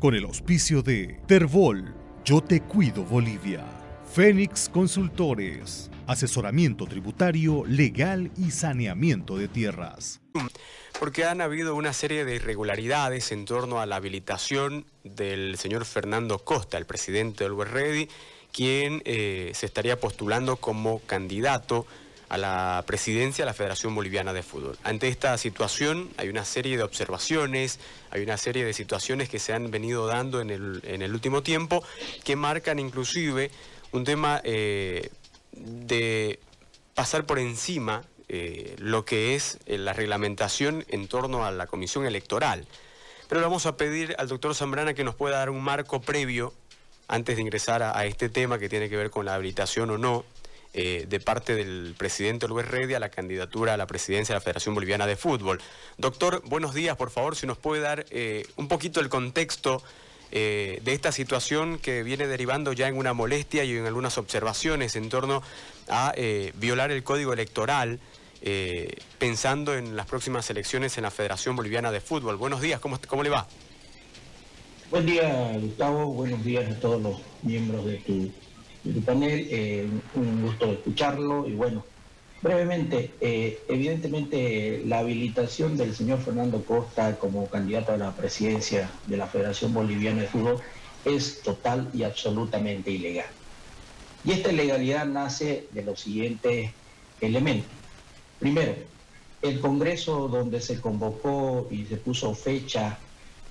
con el auspicio de Terbol, Yo Te Cuido Bolivia, Fénix Consultores, asesoramiento tributario, legal y saneamiento de tierras. Porque han habido una serie de irregularidades en torno a la habilitación del señor Fernando Costa, el presidente del Ready, quien eh, se estaría postulando como candidato a la presidencia de la Federación Boliviana de Fútbol. Ante esta situación hay una serie de observaciones, hay una serie de situaciones que se han venido dando en el, último tiempo que marcan inclusive un tema eh, de pasar por encima eh, lo que es eh, la reglamentación en torno a la comisión electoral. Pero le vamos a pedir al doctor Zambrana que nos pueda dar un marco previo antes de ingresar a este tema que tiene que ver con la habilitación o no eh, de parte del presidente Luis Redi a la candidatura a la presidencia de la Federación Boliviana de Fútbol. Doctor, buenos días, por favor, si nos puede dar eh, un poquito el contexto eh, de esta situación que viene derivando ya en una molestia y en algunas observaciones en torno a violar el código electoral. pensando en las próximas elecciones en la Federación Boliviana de Fútbol. Buenos días, ¿cómo, cómo le va? Buen día, Gustavo. Buenos días a todos los miembros de tu tu panel, eh, un gusto escucharlo y bueno, brevemente, eh, evidentemente la habilitación del señor Fernando Costa como candidato a la presidencia de la Federación Boliviana de Fútbol es total y absolutamente ilegal. Y esta ilegalidad nace de los siguientes elementos. Primero, el Congreso donde se convocó y se puso fecha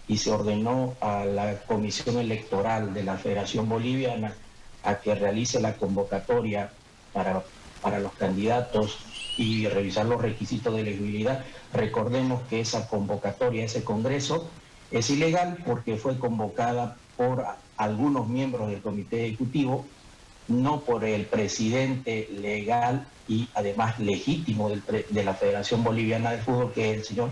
y se ordenó a la Comisión Electoral de la Federación Boliviana a que realice la convocatoria para, para los candidatos y revisar los requisitos de elegibilidad. Recordemos que esa convocatoria, ese congreso, es ilegal porque fue convocada por algunos miembros del comité ejecutivo, no por el presidente legal y además legítimo de la Federación Boliviana de Fútbol, que es el señor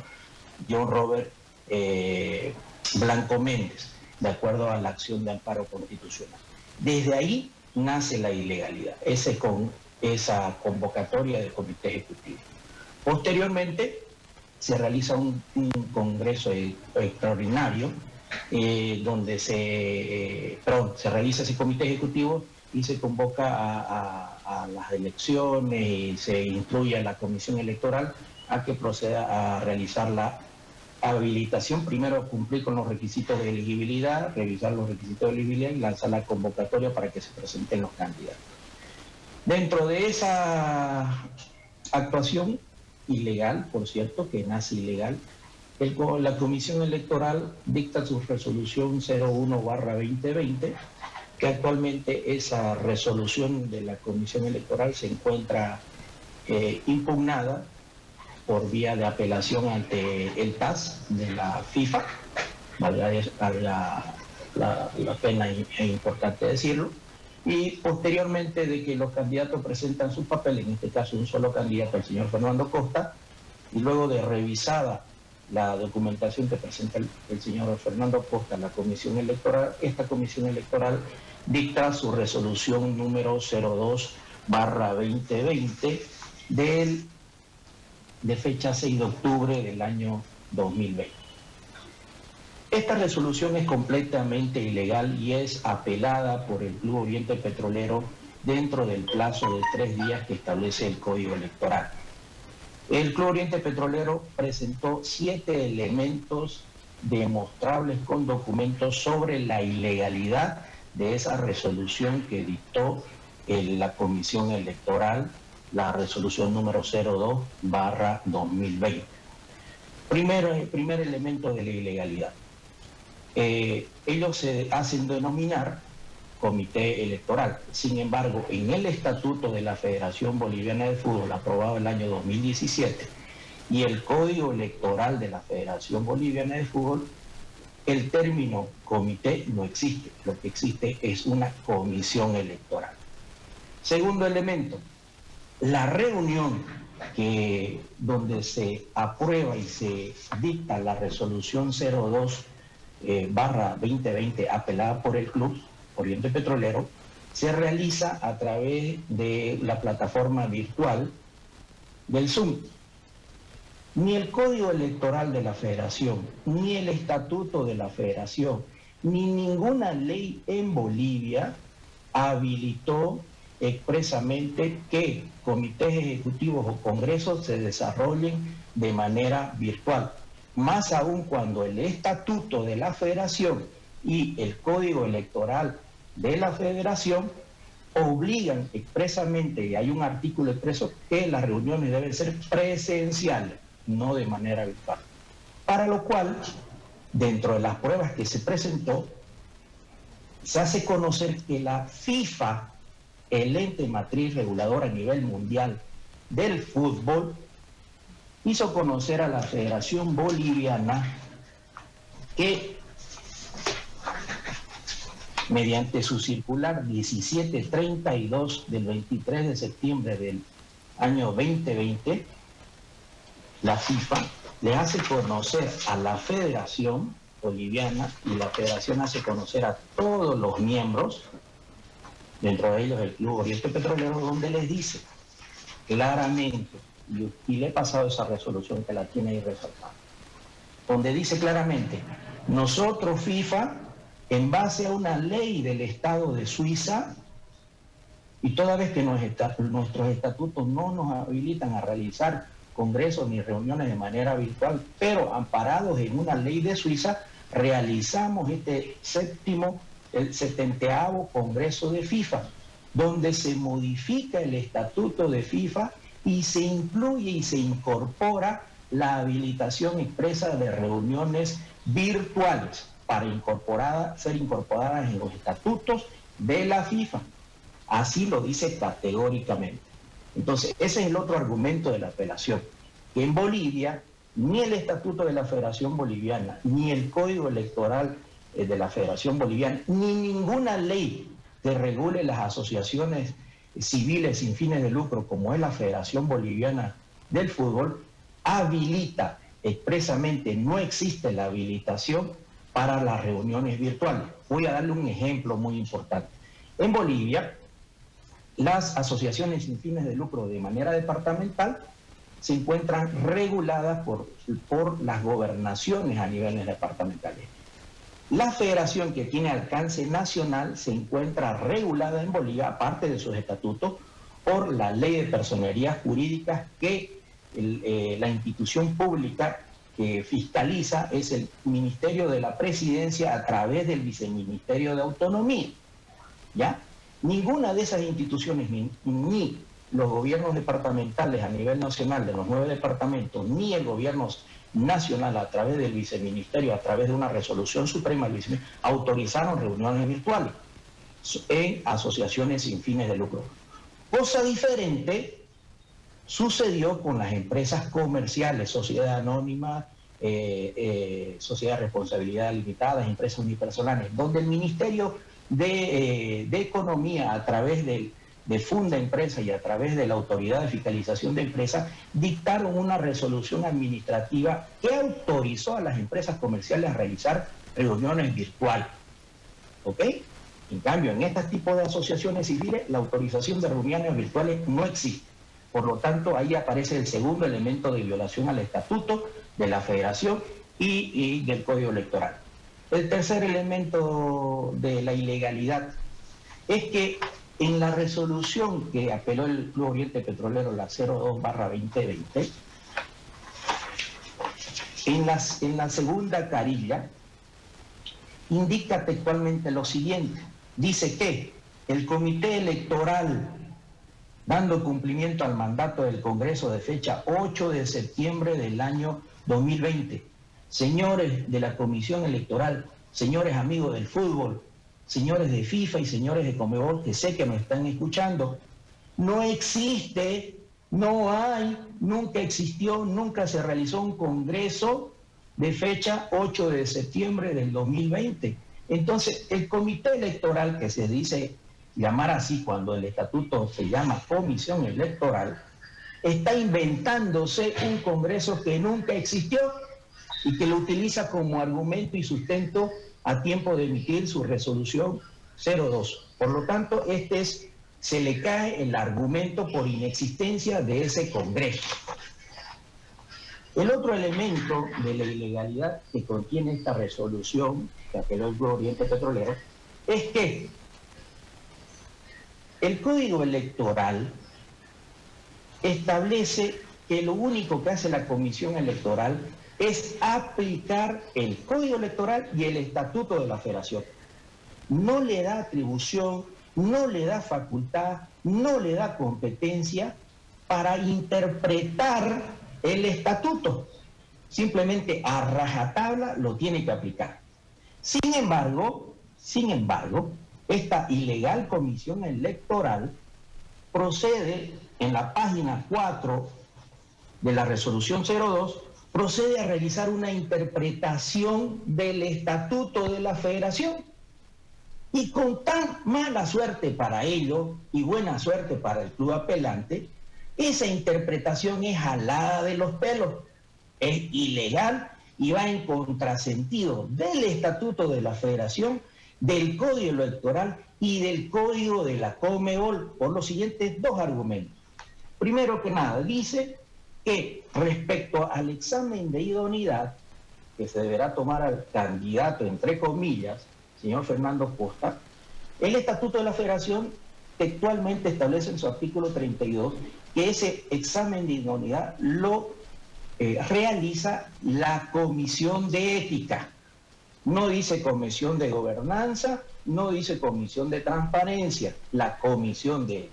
John Robert eh, Blanco Méndez, de acuerdo a la acción de amparo constitucional. Desde ahí nace la ilegalidad, esa convocatoria del comité ejecutivo. Posteriormente se realiza un, congreso e, extraordinario eh, donde se, se realiza ese comité ejecutivo y se convoca a, las elecciones y se instruye a la comisión electoral a que proceda a realizar la habilitación, primero cumplir con los requisitos de elegibilidad, revisar los requisitos de elegibilidad y lanzar la convocatoria para que se presenten los candidatos. Dentro de esa actuación ilegal, por cierto, que nace ilegal, la Comisión Electoral dicta su resolución 01-2020, que actualmente esa resolución de la Comisión Electoral se encuentra eh, impugnada por vía de apelación ante el TAS de la FIFA, valga la, pena e importante decirlo, y posteriormente de que los candidatos presentan su papel, en este caso un solo candidato, el señor Fernando Costa, y luego de revisada la documentación que presenta el, el señor Fernando Costa a la comisión electoral, esta comisión electoral dicta su resolución número 02 barra 2020 del de fecha 6 de octubre del año 2020. Esta resolución es completamente ilegal y es apelada por el Club Oriente Petrolero dentro del plazo de tres días que establece el Código Electoral. El Club Oriente Petrolero presentó siete elementos demostrables con documentos sobre la ilegalidad de esa resolución que dictó la Comisión Electoral la resolución número 02 barra 2020. Primero, el primer elemento de la ilegalidad. Eh, ellos se hacen denominar comité electoral. Sin embargo, en el estatuto de la Federación Boliviana de Fútbol, aprobado el año 2017, y el código electoral de la Federación Boliviana de Fútbol, el término comité no existe. Lo que existe es una comisión electoral. Segundo elemento, la reunión que, donde se aprueba y se dicta la resolución 02 eh, barra 2020 apelada por el Club Oriente Petrolero, se realiza a través de la plataforma virtual del Zoom. Ni el código electoral de la federación, ni el estatuto de la federación, ni ninguna ley en Bolivia habilitó expresamente que comités ejecutivos o congresos se desarrollen de manera virtual. Más aún cuando el estatuto de la federación y el código electoral de la federación obligan expresamente, y hay un artículo expreso, que las reuniones deben ser presenciales, no de manera virtual. Para lo cual, dentro de las pruebas que se presentó, se hace conocer que la FIFA, el ente matriz regulador a nivel mundial del fútbol, hizo conocer a la Federación Boliviana que mediante su circular 1732 del 23 de septiembre del año 2020, la FIFA le hace conocer a la Federación Boliviana y la Federación hace conocer a todos los miembros, dentro de ellos el Club Oriente Petrolero, donde les dice claramente, y, le he pasado esa resolución que la tiene ahí resaltada, donde dice claramente, nosotros FIFA en base a una ley del Estado de Suiza, y toda vez que nuestros estatutos no nos habilitan a realizar congresos ni reuniones de manera virtual, pero amparados en una ley de Suiza, realizamos este séptimo, el setenteavo Congreso de FIFA, donde se modifica el estatuto de FIFA y se incluye y se incorpora la habilitación expresa de reuniones virtuales para ser incorporadas en los estatutos de la FIFA. Así lo dice categóricamente. Entonces, ese es el otro argumento de la apelación, que en Bolivia ni el estatuto de la Federación Boliviana, ni el código electoral de la Federación Boliviana, ni ninguna ley que regule las asociaciones civiles sin fines de lucro, como es la Federación Boliviana del Fútbol, habilita expresamente, no existe la habilitación para las reuniones virtuales. Voy a darle un ejemplo muy importante. En Bolivia, las asociaciones sin fines de lucro de manera departamental se encuentran reguladas por, por las gobernaciones a niveles departamentales. La federación que tiene alcance nacional se encuentra regulada en Bolivia, aparte de sus estatutos, por la ley de personerías jurídicas que eh, la institución pública que fiscaliza es el Ministerio de la Presidencia a través del Viceministerio de Autonomía. ¿Ya? Ninguna de esas instituciones, ni, ni los gobiernos departamentales a nivel nacional de los nueve departamentos, ni el gobierno nacional a través del viceministerio, a través de una resolución suprema, autorizaron reuniones virtuales en asociaciones sin fines de lucro. Cosa diferente Sucedió con las empresas comerciales, sociedad anónima, eh, eh, sociedad de responsabilidad limitada, empresas unipersonales, donde el Ministerio de, eh, Economía, a través de Funda Empresa y a través de la Autoridad de Fiscalización de Empresas, dictaron una resolución administrativa que autorizó a las empresas comerciales a realizar reuniones virtuales. ¿Ok? En cambio, en este tipo de asociaciones civiles, la autorización de reuniones virtuales no existe. Por lo tanto, ahí aparece el segundo elemento de violación al estatuto de la federación y, del código electoral. El tercer elemento de la ilegalidad es que en la resolución que apeló el Club Oriente Petrolero, la 02-2020, en, en la segunda carilla, indica textualmente lo siguiente. Dice que el comité electoral dando cumplimiento al mandato del Congreso de fecha 8 de septiembre del año 2020. Señores de la Comisión Electoral, señores amigos del fútbol, señores de FIFA y señores de Comebol que sé que me están escuchando, no existe, no hay, nunca existió, nunca se realizó un Congreso de fecha 8 de septiembre del 2020. Entonces, el comité electoral que se dice llamar así cuando el estatuto se llama comisión electoral, está inventándose un Congreso que nunca existió y que lo utiliza como argumento y sustento a tiempo de emitir su resolución 02. Por lo tanto, este es, se le cae el argumento por inexistencia de ese Congreso. El otro elemento de la ilegalidad que contiene esta resolución que apeló el Oriente Petrolero es que el código electoral establece que lo único que hace la comisión electoral es aplicar el código electoral y el estatuto de la federación. No le da atribución, no le da facultad, no le da competencia para interpretar el estatuto. Simplemente a rajatabla lo tiene que aplicar. Sin embargo, sin embargo, esta ilegal comisión electoral procede en la página 4 de la resolución 02, procede a realizar una interpretación del estatuto de la federación. Y con tan mala suerte para ello y buena suerte para el club apelante, esa interpretación es jalada de los pelos, es ilegal y va en contrasentido del estatuto de la federación del Código Electoral y del Código de la Comebol por los siguientes dos argumentos. Primero que nada, dice que respecto al examen de idoneidad que se deberá tomar al candidato, entre comillas, señor Fernando Costa, el Estatuto de la Federación textualmente establece en su artículo 32 que ese examen de idoneidad lo eh, realiza la Comisión de Ética. No dice comisión de gobernanza, no dice comisión de transparencia, la comisión de...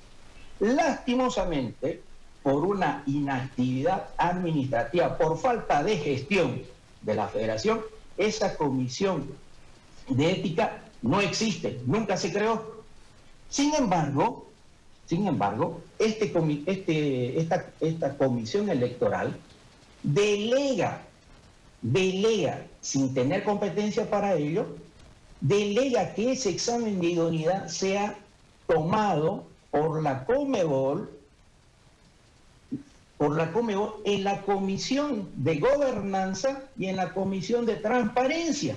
Lastimosamente, por una inactividad administrativa, por falta de gestión de la federación, esa comisión de ética no existe, nunca se creó. Sin embargo, sin embargo, este, este, esta, esta comisión electoral delega delega, sin tener competencia para ello, delega que ese examen de idoneidad sea tomado por la Comebol, por la Comebol en la comisión de gobernanza y en la comisión de transparencia.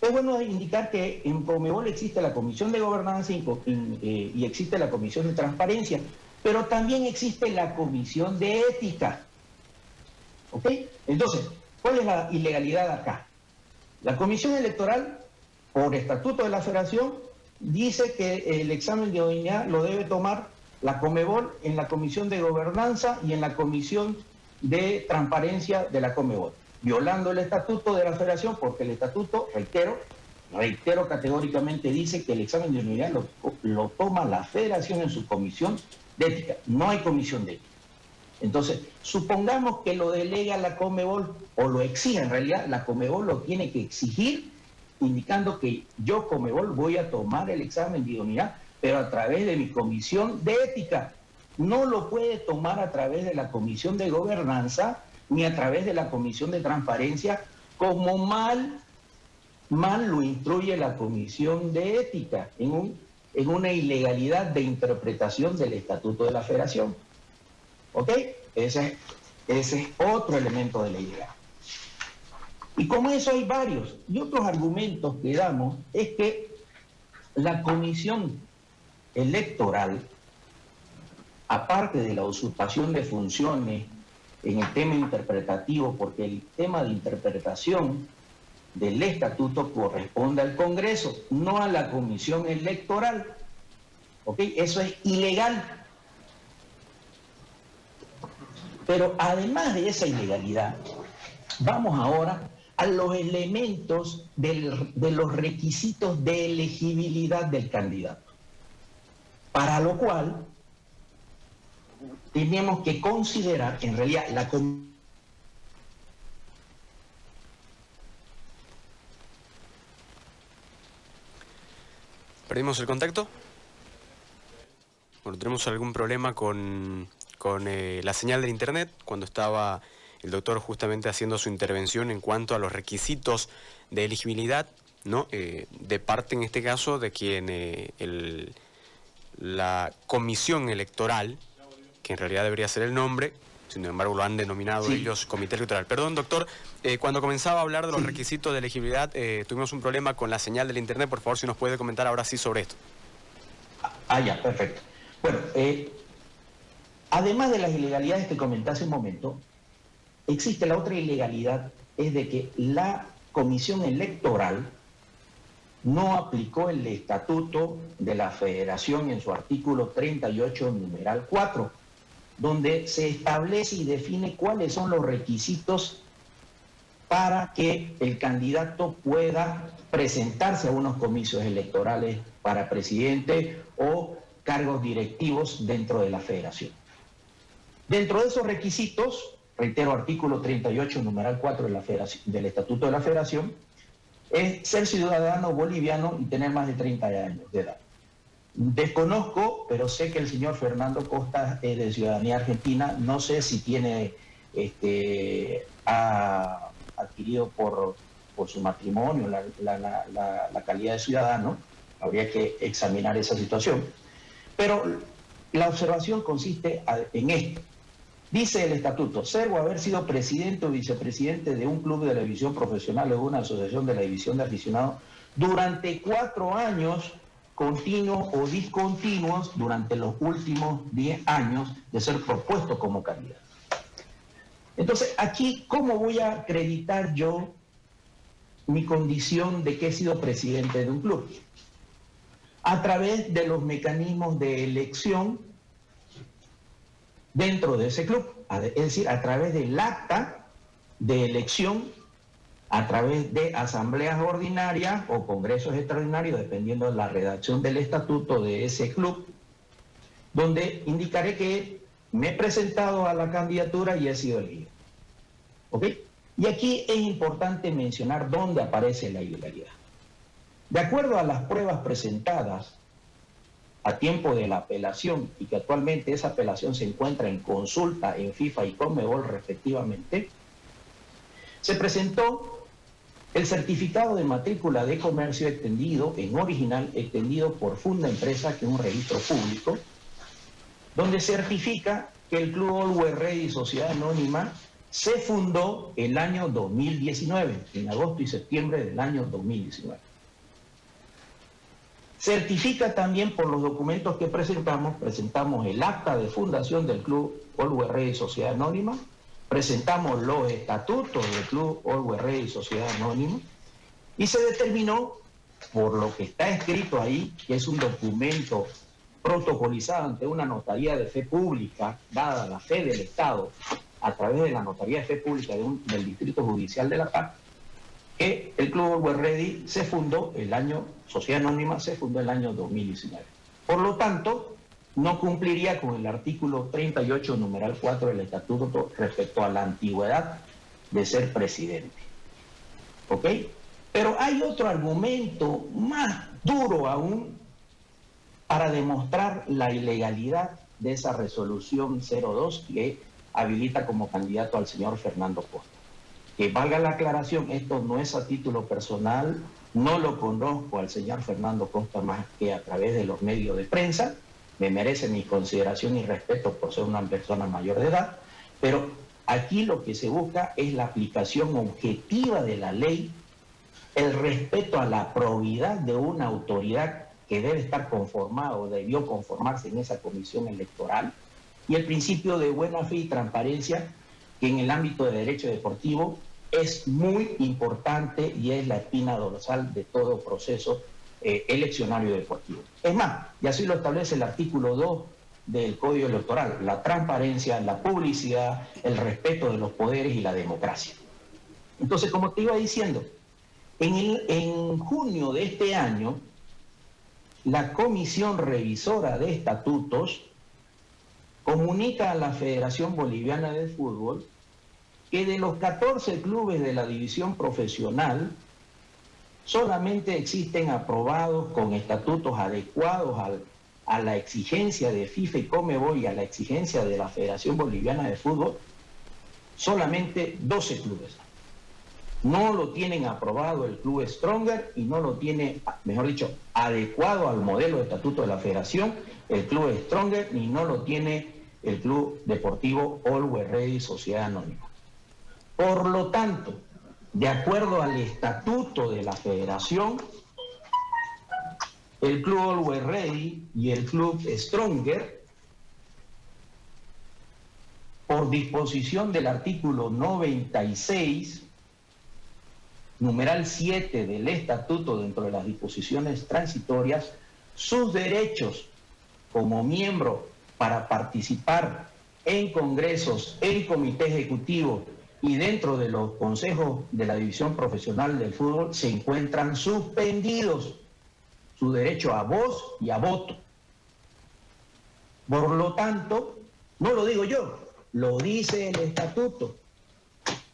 Es bueno indicar que en Comebol existe la comisión de gobernanza y, eh, y existe la comisión de transparencia, pero también existe la comisión de ética. ¿Ok? Entonces, ¿cuál es la ilegalidad acá? La comisión electoral, por estatuto de la federación, dice que el examen de idoneidad lo debe tomar la Comebol en la comisión de gobernanza y en la comisión de transparencia de la Comebol, violando el estatuto de la federación porque el estatuto, reitero, reitero categóricamente, dice que el examen de idoneidad lo, lo toma la federación en su comisión de ética, no hay comisión de ética. Entonces, supongamos que lo delega la Comebol o lo exige, en realidad la Comebol lo tiene que exigir, indicando que yo Comebol voy a tomar el examen de idoneidad, pero a través de mi comisión de ética. No lo puede tomar a través de la comisión de gobernanza ni a través de la comisión de transparencia, como mal, mal lo instruye la comisión de ética en, en una ilegalidad de interpretación del estatuto de la federación. ¿Ok? Ese, ese es otro elemento de la idea. Y como eso hay varios. Y otros argumentos que damos es que la comisión electoral, aparte de la usurpación de funciones en el tema interpretativo, porque el tema de interpretación del estatuto corresponde al Congreso, no a la comisión electoral. ¿Ok? Eso es ilegal. Pero además de esa ilegalidad, vamos ahora a los elementos de los requisitos de elegibilidad del candidato. Para lo cual tenemos que considerar que en realidad la ¿Perdimos el contacto? Bueno, tenemos algún problema con con eh, la señal de internet cuando estaba el doctor justamente haciendo su intervención en cuanto a los requisitos de elegibilidad, ¿no? Eh, de parte en este caso de quien eh, el, la comisión electoral, que en realidad debería ser el nombre, sin embargo lo han denominado ellos comité electoral. Perdón, doctor, cuando comenzaba a hablar de los requisitos de elegibilidad, tuvimos un problema con la señal del internet, por favor si nos puede comentar ahora sí sobre esto. Ah, ya, perfecto. Bueno, Además de las ilegalidades que comenté hace un momento, existe la otra ilegalidad, es de que la comisión electoral no aplicó el estatuto de la federación en su artículo 38, numeral 4, donde se establece y define cuáles son los requisitos para que el candidato pueda presentarse a unos comicios electorales para presidente o cargos directivos dentro de la federación. Dentro de esos requisitos, reitero artículo 38, numeral 4 de la del Estatuto de la Federación, es ser ciudadano boliviano y tener más de 30 años de edad. Desconozco, pero sé que el señor Fernando Costa es de ciudadanía argentina. No sé si tiene, este, ha adquirido por, por su matrimonio la, la calidad de ciudadano. Habría que examinar esa situación. Pero la observación consiste en esto. Dice el estatuto, ser o haber sido presidente o vicepresidente de un club de la división profesional o de una asociación de la división de aficionados durante cuatro años continuos o discontinuos durante los últimos diez años de ser propuesto como candidato. Entonces, aquí, ¿cómo voy a acreditar yo mi condición de que he sido presidente de un club? A través de los mecanismos de elección dentro de ese club, es decir, a través del acta de elección, a través de asambleas ordinarias o congresos extraordinarios, dependiendo de la redacción del estatuto de ese club, donde indicaré que me he presentado a la candidatura y he sido elegido. ¿Ok? Y aquí es importante mencionar dónde aparece la ilegalidad. De acuerdo a las pruebas presentadas a tiempo de la apelación y que actualmente esa apelación se encuentra en consulta en FIFA y Conmebol respectivamente, se presentó el certificado de matrícula de comercio extendido, en original extendido por Funda Empresa, que es un registro público, donde certifica que el Club Always Ready Sociedad Anónima se fundó el año 2019, en agosto y septiembre del año 2019. Certifica también por los documentos que presentamos, presentamos el acta de fundación del Club Always Ready Sociedad Anónima, presentamos los estatutos del Club Always Ready Sociedad Anónima. Y se determinó, por lo que está escrito ahí, que es un documento protocolizado ante una notaría de fe pública, dada la fe del Estado, a través de la notaría de fe pública del Distrito Judicial de La Paz, que el Club Always se fundó el año Sociedad Anónima se fundó el año 2019. Por lo tanto, no cumpliría con el artículo 38, numeral 4 del estatuto respecto a la antigüedad de ser presidente. ¿Ok? Pero hay otro argumento más duro aún para demostrar la ilegalidad de esa resolución 02 que habilita como candidato al señor Fernando Costa. Que valga la aclaración, esto no es a título personal, no lo conozco al señor Fernando Costa más que a través de los medios de prensa. Me merece mi consideración y respeto por ser una persona mayor de edad. Pero aquí lo que se busca es la aplicación objetiva de la ley, el respeto a la probidad de una autoridad que debe estar conformada o debió conformarse en esa comisión electoral y el principio de buena fe y transparencia que en el ámbito de derecho deportivo es muy importante y es la espina dorsal de todo proceso eh, eleccionario deportivo. Es más, y así lo establece el artículo 2 del Código Electoral, la transparencia, la publicidad, el respeto de los poderes y la democracia. Entonces, como te iba diciendo, en, en junio de este año, la Comisión Revisora de Estatutos comunica a la Federación Boliviana de Fútbol que de los 14 clubes de la división profesional, solamente existen aprobados con estatutos adecuados a la exigencia de FIFA y Comebol y a la exigencia de la Federación Boliviana de Fútbol, solamente 12 clubes. No lo tienen aprobado el club Stronger y no lo tiene, mejor dicho, adecuado al modelo de estatuto de la Federación el club Stronger ni no lo tiene el club deportivo Always Ready Sociedad Anónima. Por lo tanto, de acuerdo al estatuto de la federación, el Club Always Ready y el Club Stronger por disposición del artículo 96, numeral 7 del estatuto dentro de las disposiciones transitorias, sus derechos como miembro para participar en congresos, en comité ejecutivo y dentro de los consejos de la división profesional del fútbol se encuentran suspendidos su derecho a voz y a voto. Por lo tanto, no lo digo yo, lo dice el estatuto.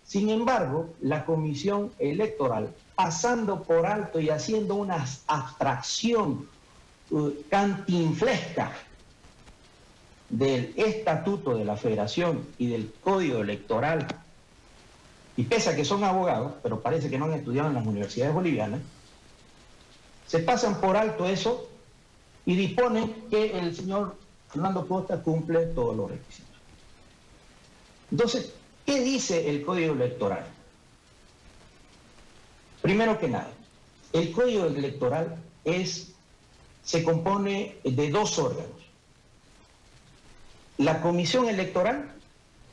Sin embargo, la comisión electoral, pasando por alto y haciendo una abstracción uh, cantinflesca del estatuto de la federación y del código electoral, y pese a que son abogados, pero parece que no han estudiado en las universidades bolivianas, se pasan por alto eso y disponen que el señor Fernando Costa cumple todos los requisitos. Entonces, ¿qué dice el código electoral? Primero que nada, el código electoral es, se compone de dos órganos. La comisión electoral,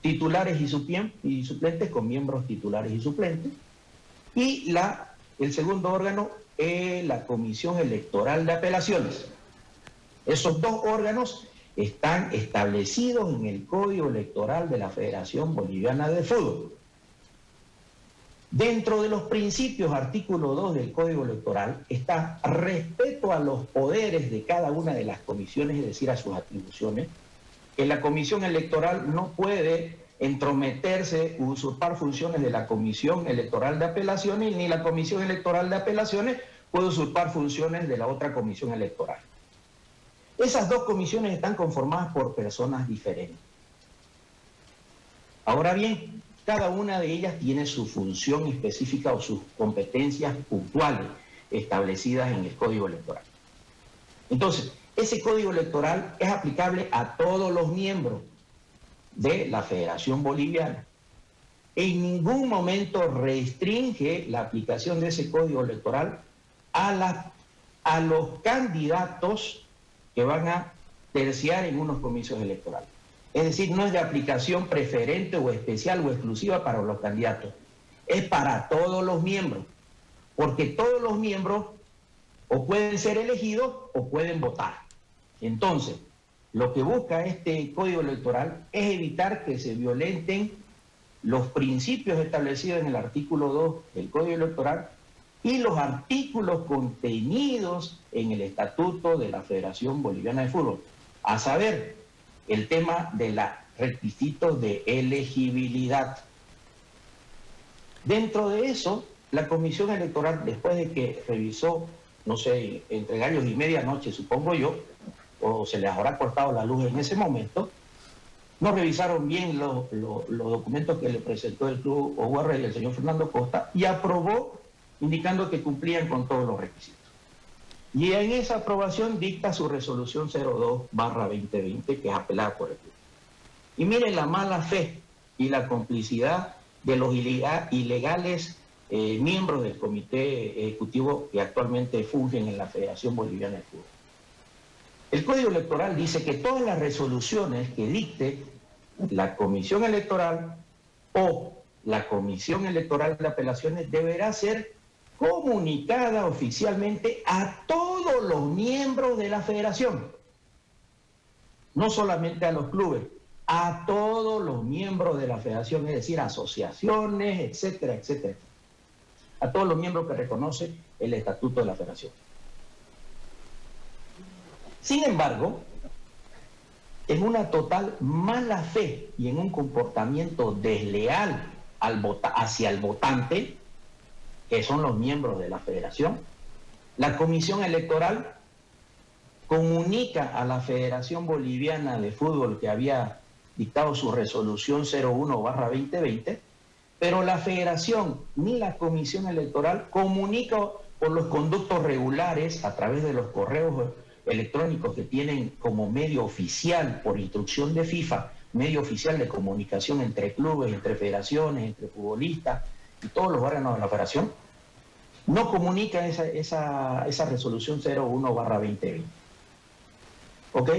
titulares y, suplentes con miembros titulares y suplentes, y la, el segundo órgano es la comisión electoral de apelaciones. Esos dos órganos están establecidos en el Código Electoral de la Federación Boliviana de Fútbol. Dentro de los principios, artículo 2 del Código Electoral, está respeto a los poderes de cada una de las comisiones, es decir, a sus atribuciones, que la comisión electoral no puede entrometerse, usurpar funciones de la comisión electoral de apelaciones, ni la comisión electoral de apelaciones puede usurpar funciones de la otra comisión electoral. Esas dos comisiones están conformadas por personas diferentes. Ahora bien, cada una de ellas tiene su función específica o sus competencias puntuales establecidas en el Código Electoral. Entonces, ese Código Electoral es aplicable a todos los miembros de la Federación Boliviana. En ningún momento restringe la aplicación de ese Código Electoral a, a los candidatos que van a terciar en unos comicios electorales. Es decir, no es de aplicación preferente o especial o exclusiva para los candidatos, es para todos los miembros, porque todos los miembros o pueden ser elegidos o pueden votar. Entonces, lo que busca este código electoral es evitar que se violenten los principios establecidos en el artículo 2 del código electoral y los artículos contenidos en el Estatuto de la Federación Boliviana de Fútbol, a saber, el tema de los requisitos de elegibilidad. Dentro de eso, la Comisión Electoral, después de que revisó, no sé, entre gallos y medianoche, supongo yo, o se les habrá cortado la luz en ese momento, no revisaron bien los, documentos que le presentó el Club OUR y el señor Fernando Costa y aprobó indicando que cumplían con todos los requisitos. Y en esa aprobación dicta su resolución 02-2020, que es apelada por el club. Y miren la mala fe y la complicidad de los ilegales eh, miembros del comité ejecutivo que actualmente fungen en la Federación Boliviana de Fútbol. El Código Electoral dice que todas las resoluciones que dicte la Comisión Electoral o la Comisión Electoral de Apelaciones deberá ser comunicada oficialmente a todos los miembros de la federación, no solamente a los clubes, a todos los miembros de la federación, es decir, asociaciones, etcétera, etcétera, a todos los miembros que reconoce el estatuto de la federación. Sin embargo, en una total mala fe y en un comportamiento desleal hacia el votante, que son los miembros de la federación. La comisión electoral comunica a la Federación Boliviana de Fútbol que había dictado su resolución 01-2020, pero la federación ni la comisión electoral comunica por los conductos regulares a través de los correos electrónicos que tienen como medio oficial por instrucción de FIFA, medio oficial de comunicación entre clubes, entre federaciones, entre futbolistas y todos los órganos de la federación, no comunica esa, esa, esa resolución 01 2020. ¿Ok?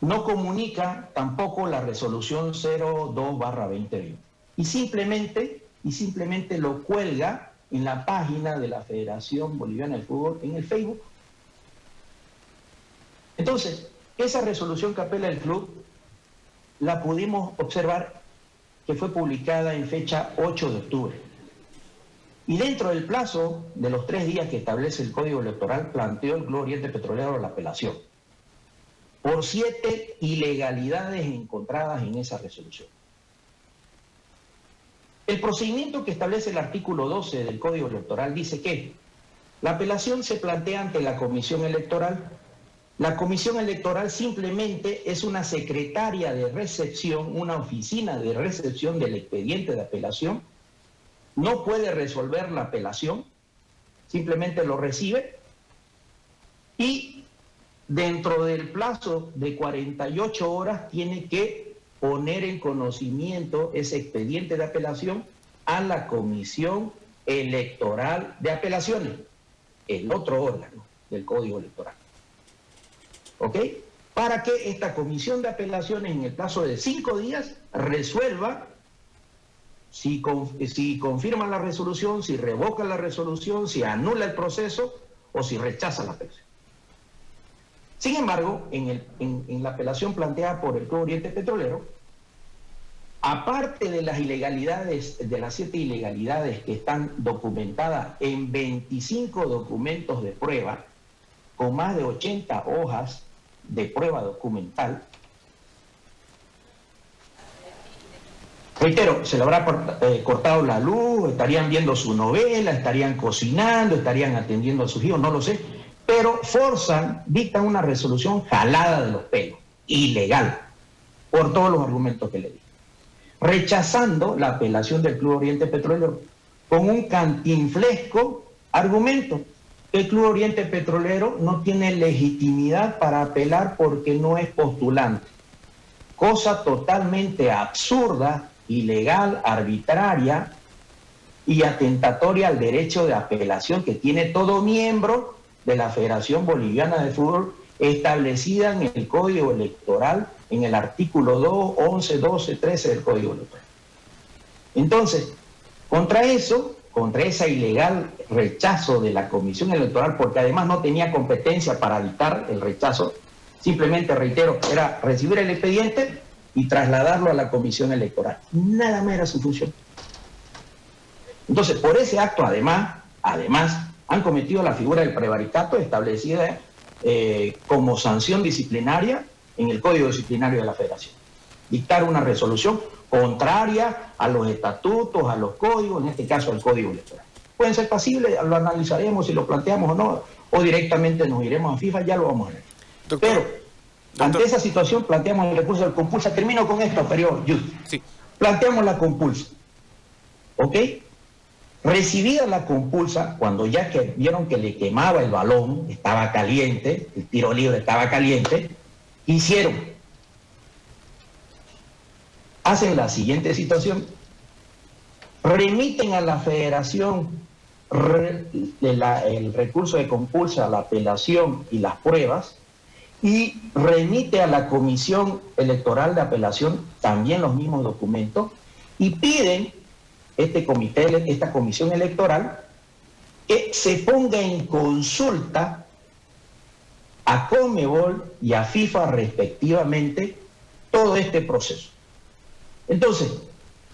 no comunica tampoco la resolución 02-2020 y simplemente, y simplemente lo cuelga en la página de la Federación Boliviana de Fútbol en el Facebook. Entonces, esa resolución que apela el club la pudimos observar que fue publicada en fecha 8 de octubre. Y dentro del plazo de los tres días que establece el Código Electoral, planteó el Club Oriente Petrolero la apelación por siete ilegalidades encontradas en esa resolución. El procedimiento que establece el artículo 12 del Código Electoral dice que la apelación se plantea ante la Comisión Electoral. La Comisión Electoral simplemente es una secretaria de recepción, una oficina de recepción del expediente de apelación. No puede resolver la apelación, simplemente lo recibe y dentro del plazo de 48 horas tiene que poner en conocimiento ese expediente de apelación a la Comisión Electoral de Apelaciones, el otro órgano del Código Electoral. ¿Ok? Para que esta Comisión de Apelaciones en el plazo de cinco días resuelva si, si confirma la resolución, si revoca la resolución, si anula el proceso o si rechaza la apelación. Sin embargo, en, la apelación planteada por el Club Oriente Petrolero, aparte de las ilegalidades, de las siete ilegalidades que están documentadas en 25 documentos de prueba, con más de 80 hojas de prueba documental, Reitero, se le habrá eh, cortado la luz, estarían viendo su novela, estarían cocinando, estarían atendiendo a sus hijos, no lo sé pero forzan, dictan una resolución jalada de los pelos, ilegal, por todos los argumentos que le di. Rechazando la apelación del Club Oriente Petrolero con un cantinflesco argumento. El Club Oriente Petrolero no tiene legitimidad para apelar porque no es postulante. Cosa totalmente absurda, ilegal, arbitraria y atentatoria al derecho de apelación que tiene todo miembro de la Federación Boliviana de Fútbol establecida en el Código Electoral, en el artículo 2, 11, 12, 13 del Código Electoral. Entonces, contra eso, contra ese ilegal rechazo de la Comisión Electoral, porque además no tenía competencia para dictar el rechazo, simplemente, reitero, era recibir el expediente y trasladarlo a la Comisión Electoral. Nada más era su función. Entonces, por ese acto, además, además, han cometido la figura del prevaricato establecida eh, como sanción disciplinaria en el Código Disciplinario de la Federación. Dictar una resolución contraria a los estatutos, a los códigos, en este caso al Código Electoral. Pueden ser pasibles, lo analizaremos si lo planteamos o no, o directamente nos iremos a FIFA, ya lo vamos a ver. Pero ante esa situación planteamos el recurso del compulsa. Termino con esto, periodo. Sí. Planteamos la compulsa. ¿Ok? Recibida la compulsa, cuando ya que vieron que le quemaba el balón, estaba caliente, el tiro libre estaba caliente, hicieron, hacen la siguiente situación, remiten a la federación el recurso de compulsa, la apelación y las pruebas, y remite a la comisión electoral de apelación también los mismos documentos, y piden este comité, esta comisión electoral, que se ponga en consulta a Comebol y a FIFA respectivamente todo este proceso. Entonces,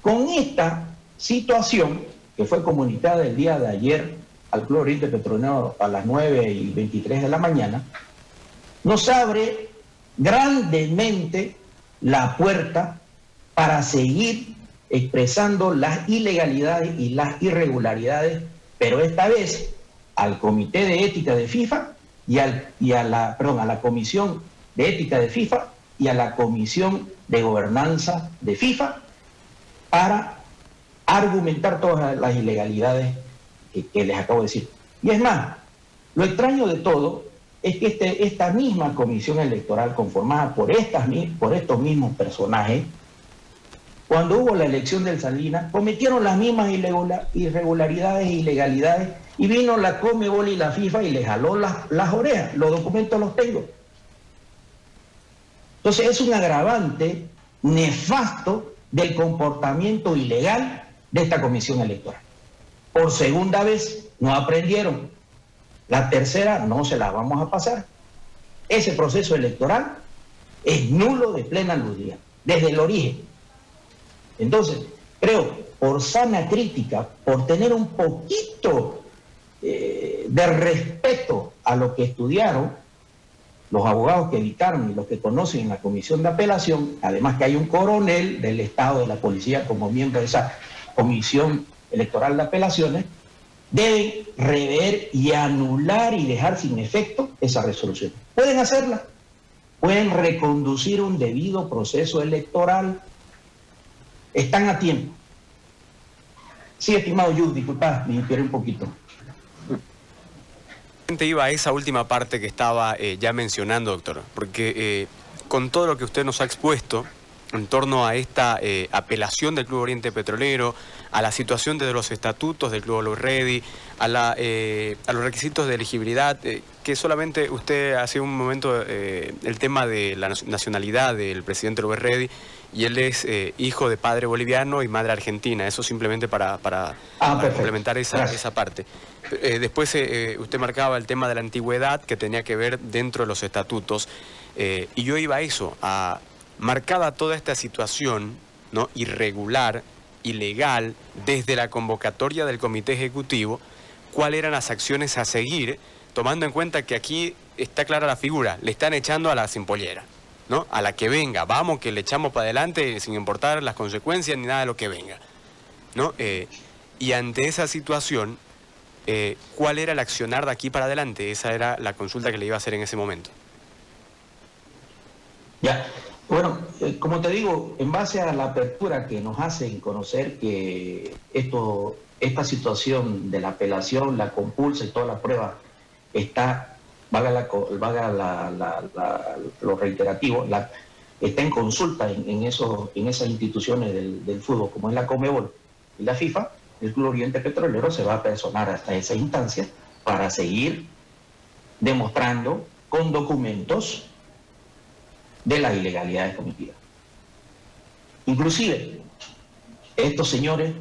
con esta situación que fue comunicada el día de ayer al Club Oriente Petrolero a las 9 y 23 de la mañana, nos abre grandemente la puerta para seguir expresando las ilegalidades y las irregularidades, pero esta vez al Comité de Ética de FIFA y, al, a la Comisión de Ética de FIFA y a la Comisión de Gobernanza de FIFA para argumentar todas las ilegalidades que, les acabo de decir. Y es más, lo extraño de todo es que este, esta misma comisión electoral conformada por, estas, por estos mismos personajes cuando hubo la elección del Salinas, cometieron las mismas irregularidades e ilegalidades y vino la Comebol y la FIFA y les jaló las, las orejas. Los documentos los tengo. Entonces es un agravante nefasto del comportamiento ilegal de esta comisión electoral. Por segunda vez no aprendieron. La tercera no se la vamos a pasar. Ese proceso electoral es nulo de plena nulidad, desde el origen. Entonces, creo, por sana crítica, por tener un poquito eh, de respeto a lo que estudiaron, los abogados que editaron y los que conocen en la comisión de apelación, además que hay un coronel del Estado de la Policía como miembro de esa comisión electoral de apelaciones, deben rever y anular y dejar sin efecto esa resolución. Pueden hacerla, pueden reconducir un debido proceso electoral, están a tiempo. Sí, estimado Yu, disculpa, me inspiré un poquito iba a esa última parte que estaba eh, ya mencionando, doctor, porque eh, con todo lo que usted nos ha expuesto en torno a esta eh, apelación del Club Oriente Petrolero, a la situación de los estatutos del Club Olo Ready, a, la, los requisitos de elegibilidad, que solamente usted hace un momento el tema de la nacionalidad del presidente Olo Ready, y él es hijo de padre boliviano y madre argentina, eso simplemente para, para, ah, complementar esa, esa parte. Eh, después eh, eh, usted marcaba el tema de la antigüedad que tenía que ver dentro de los estatutos y yo iba a eso, a marcada toda esta situación ¿no? irregular, ilegal, desde la convocatoria del comité ejecutivo, cuáles eran las acciones a seguir, tomando en cuenta que aquí está clara la figura, le están echando a la simpollera. ¿No? A la que venga, vamos que le echamos para adelante sin importar las consecuencias ni nada de lo que venga. ¿no? y ante esa situación, eh, ¿cuál era el accionar de aquí para adelante? Esa era la consulta que le iba a hacer en ese momento. Ya, bueno, eh, como te digo, en base a la apertura que nos hacen conocer que esto, esta situación de la apelación, la compulsa y toda la prueba está, vaga, la, vaga lo reiterativo, está en consulta en esas instituciones del, del fútbol, como es la Comebol y la FIFA, el Club Oriente Petrolero se va a personar hasta esa instancia para seguir demostrando con documentos de las ilegalidades cometidas. Inclusive, estos señores,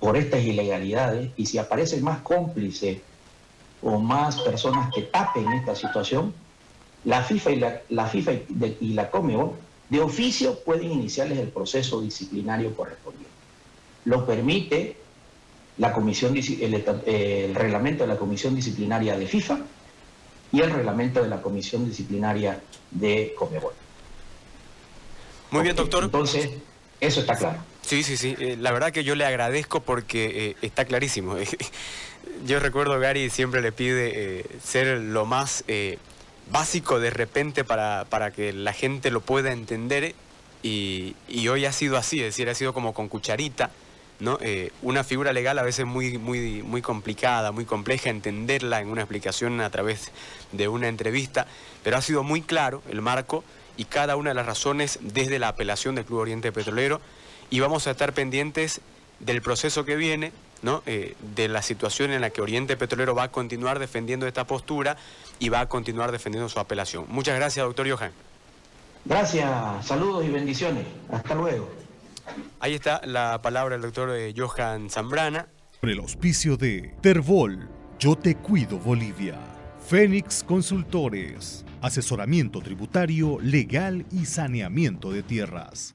por estas ilegalidades, y si aparecen más cómplices o más personas que tapen esta situación, la FIFA y la, la FIFA y, la Comeo de oficio pueden iniciarles el proceso disciplinario correspondiente. Lo permite la comisión, el, reglamento de la Comisión Disciplinaria de FIFA y el reglamento de la Comisión Disciplinaria de Comebol. Muy bien, doctor. Entonces, eso está claro. Sí, sí, sí. Eh, la verdad que yo le agradezco porque eh, está clarísimo. yo recuerdo, Gary siempre le pide eh, ser lo más básico de repente para, para, que la gente lo pueda entender y, hoy ha sido así, es decir, ha sido como con cucharita ¿no? Una figura legal a veces muy, muy, muy complicada, muy compleja, entenderla en una explicación a través de una entrevista, pero ha sido muy claro el marco y cada una de las razones desde la apelación del Club Oriente Petrolero y vamos a estar pendientes del proceso que viene, ¿no? Eh, de la situación en la que Oriente Petrolero va a continuar defendiendo esta postura y va a continuar defendiendo su apelación. Muchas gracias, doctor Johan. Gracias, saludos y bendiciones. Hasta luego. Ahí está la palabra del doctor eh, Johan Zambrana. Con el auspicio de Terbol, Yo Te Cuido Bolivia. Fénix Consultores, asesoramiento tributario, legal y saneamiento de tierras.